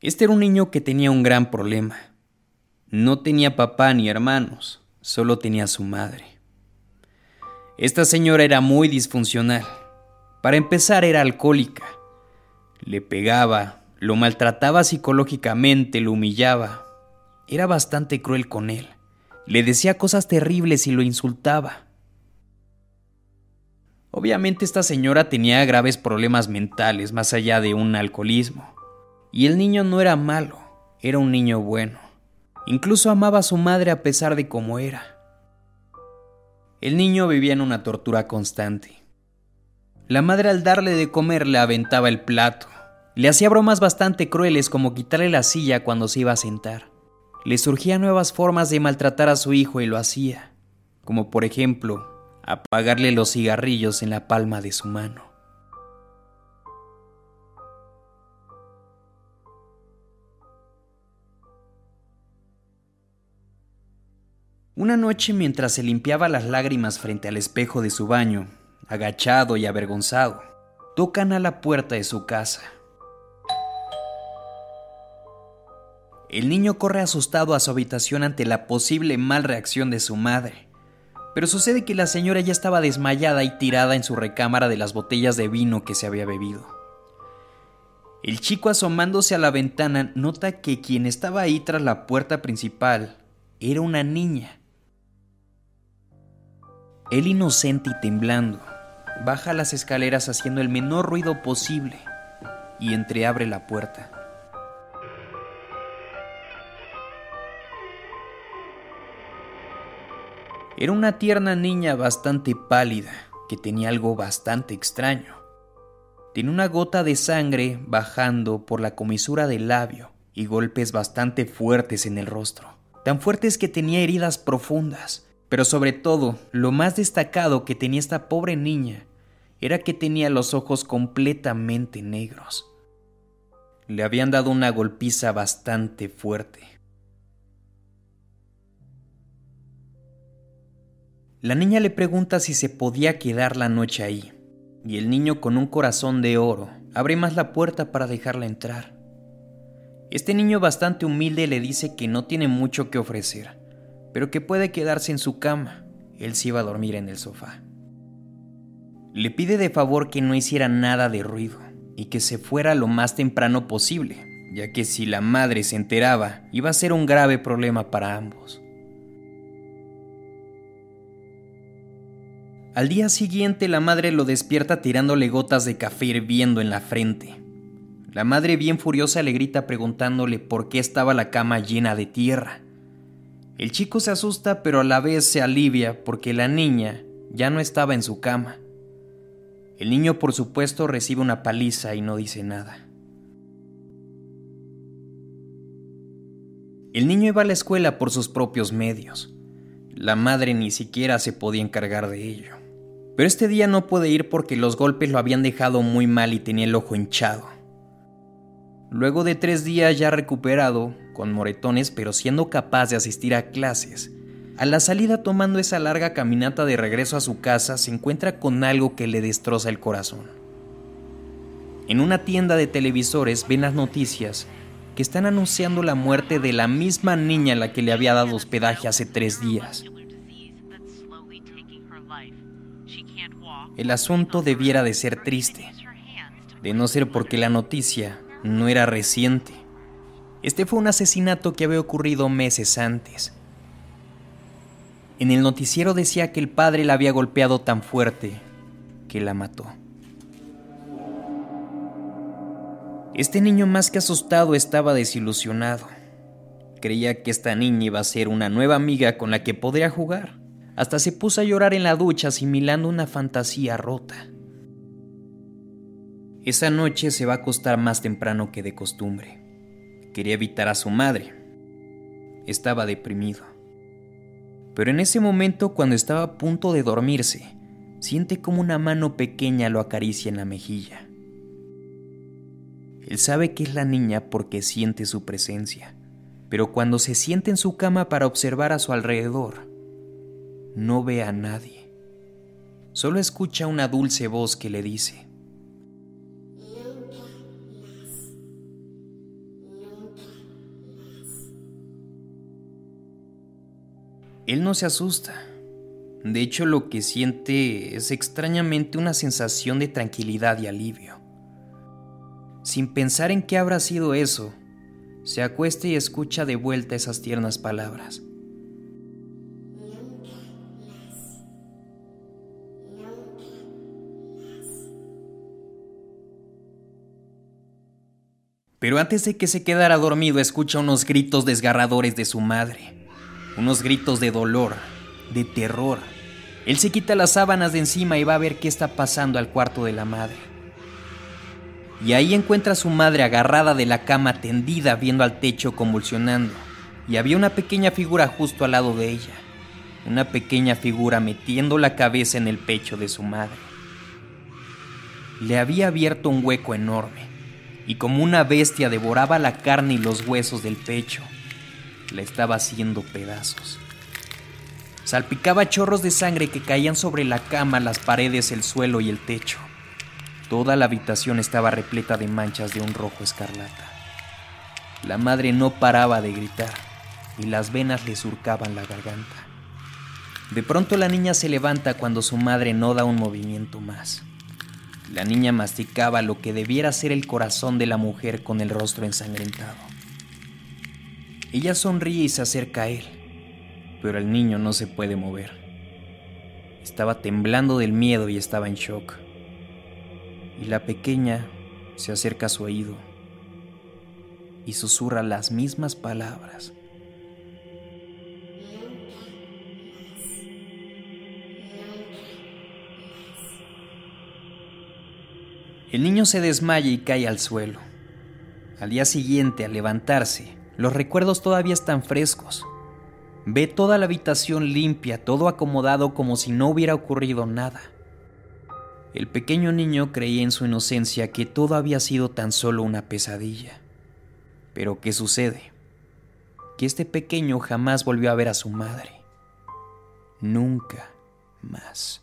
Este era un niño que tenía un gran problema. No tenía papá ni hermanos, solo tenía su madre. Esta señora era muy disfuncional. Para empezar era alcohólica. Le pegaba, lo maltrataba psicológicamente, lo humillaba. Era bastante cruel con él. Le decía cosas terribles y lo insultaba. Obviamente esta señora tenía graves problemas mentales más allá de un alcoholismo. Y el niño no era malo, era un niño bueno. Incluso amaba a su madre a pesar de cómo era. El niño vivía en una tortura constante. La madre al darle de comer le aventaba el plato. Le hacía bromas bastante crueles como quitarle la silla cuando se iba a sentar. Le surgían nuevas formas de maltratar a su hijo y lo hacía, como por ejemplo apagarle los cigarrillos en la palma de su mano. Una noche mientras se limpiaba las lágrimas frente al espejo de su baño, agachado y avergonzado, tocan a la puerta de su casa. El niño corre asustado a su habitación ante la posible mal reacción de su madre, pero sucede que la señora ya estaba desmayada y tirada en su recámara de las botellas de vino que se había bebido. El chico asomándose a la ventana nota que quien estaba ahí tras la puerta principal era una niña. Él inocente y temblando, baja las escaleras haciendo el menor ruido posible y entreabre la puerta. Era una tierna niña bastante pálida, que tenía algo bastante extraño. Tiene una gota de sangre bajando por la comisura del labio y golpes bastante fuertes en el rostro, tan fuertes que tenía heridas profundas pero sobre todo, lo más destacado que tenía esta pobre niña era que tenía los ojos completamente negros. Le habían dado una golpiza bastante fuerte. La niña le pregunta si se podía quedar la noche ahí, y el niño con un corazón de oro abre más la puerta para dejarla entrar. Este niño bastante humilde le dice que no tiene mucho que ofrecer, pero que puede quedarse en su cama. Él se iba a dormir en el sofá. Le pide de favor que no hiciera nada de ruido y que se fuera lo más temprano posible, ya que si la madre se enteraba iba a ser un grave problema para ambos. Al día siguiente la madre lo despierta tirándole gotas de café hirviendo en la frente. La madre bien furiosa le grita preguntándole por qué estaba la cama llena de tierra. El chico se asusta pero a la vez se alivia porque la niña ya no estaba en su cama. El niño por supuesto recibe una paliza y no dice nada. El niño iba a la escuela por sus propios medios. La madre ni siquiera se podía encargar de ello. Pero este día no puede ir porque los golpes lo habían dejado muy mal y tenía el ojo hinchado. Luego de tres días ya recuperado, con moretones pero siendo capaz de asistir a clases, a la salida tomando esa larga caminata de regreso a su casa se encuentra con algo que le destroza el corazón. En una tienda de televisores ven las noticias que están anunciando la muerte de la misma niña a la que le había dado hospedaje hace tres días. El asunto debiera de ser triste, de no ser porque la noticia no era reciente. Este fue un asesinato que había ocurrido meses antes. En el noticiero decía que el padre la había golpeado tan fuerte que la mató. Este niño más que asustado estaba desilusionado. Creía que esta niña iba a ser una nueva amiga con la que podría jugar. Hasta se puso a llorar en la ducha asimilando una fantasía rota. Esa noche se va a acostar más temprano que de costumbre. Quería evitar a su madre. Estaba deprimido. Pero en ese momento, cuando estaba a punto de dormirse, siente como una mano pequeña lo acaricia en la mejilla. Él sabe que es la niña porque siente su presencia, pero cuando se siente en su cama para observar a su alrededor, no ve a nadie. Solo escucha una dulce voz que le dice, Él no se asusta. De hecho, lo que siente es extrañamente una sensación de tranquilidad y alivio. Sin pensar en qué habrá sido eso, se acuesta y escucha de vuelta esas tiernas palabras. Pero antes de que se quedara dormido escucha unos gritos desgarradores de su madre, unos gritos de dolor, de terror. Él se quita las sábanas de encima y va a ver qué está pasando al cuarto de la madre. Y ahí encuentra a su madre agarrada de la cama tendida viendo al techo convulsionando. Y había una pequeña figura justo al lado de ella. Una pequeña figura metiendo la cabeza en el pecho de su madre. Le había abierto un hueco enorme y como una bestia devoraba la carne y los huesos del pecho. La estaba haciendo pedazos. Salpicaba chorros de sangre que caían sobre la cama, las paredes, el suelo y el techo. Toda la habitación estaba repleta de manchas de un rojo escarlata. La madre no paraba de gritar y las venas le surcaban la garganta. De pronto la niña se levanta cuando su madre no da un movimiento más. La niña masticaba lo que debiera ser el corazón de la mujer con el rostro ensangrentado. Ella sonríe y se acerca a él pero el niño no se puede mover. Estaba temblando del miedo y estaba en shock. Y la pequeña se acerca a su oído y susurra las mismas palabras. El niño se desmaya y cae al suelo. Al día siguiente, al levantarse, los recuerdos todavía están frescos. Ve toda la habitación limpia, todo acomodado como si no hubiera ocurrido nada. El pequeño niño creía en su inocencia que todo había sido tan solo una pesadilla. Pero ¿qué sucede? Que este pequeño jamás volvió a ver a su madre. Nunca más.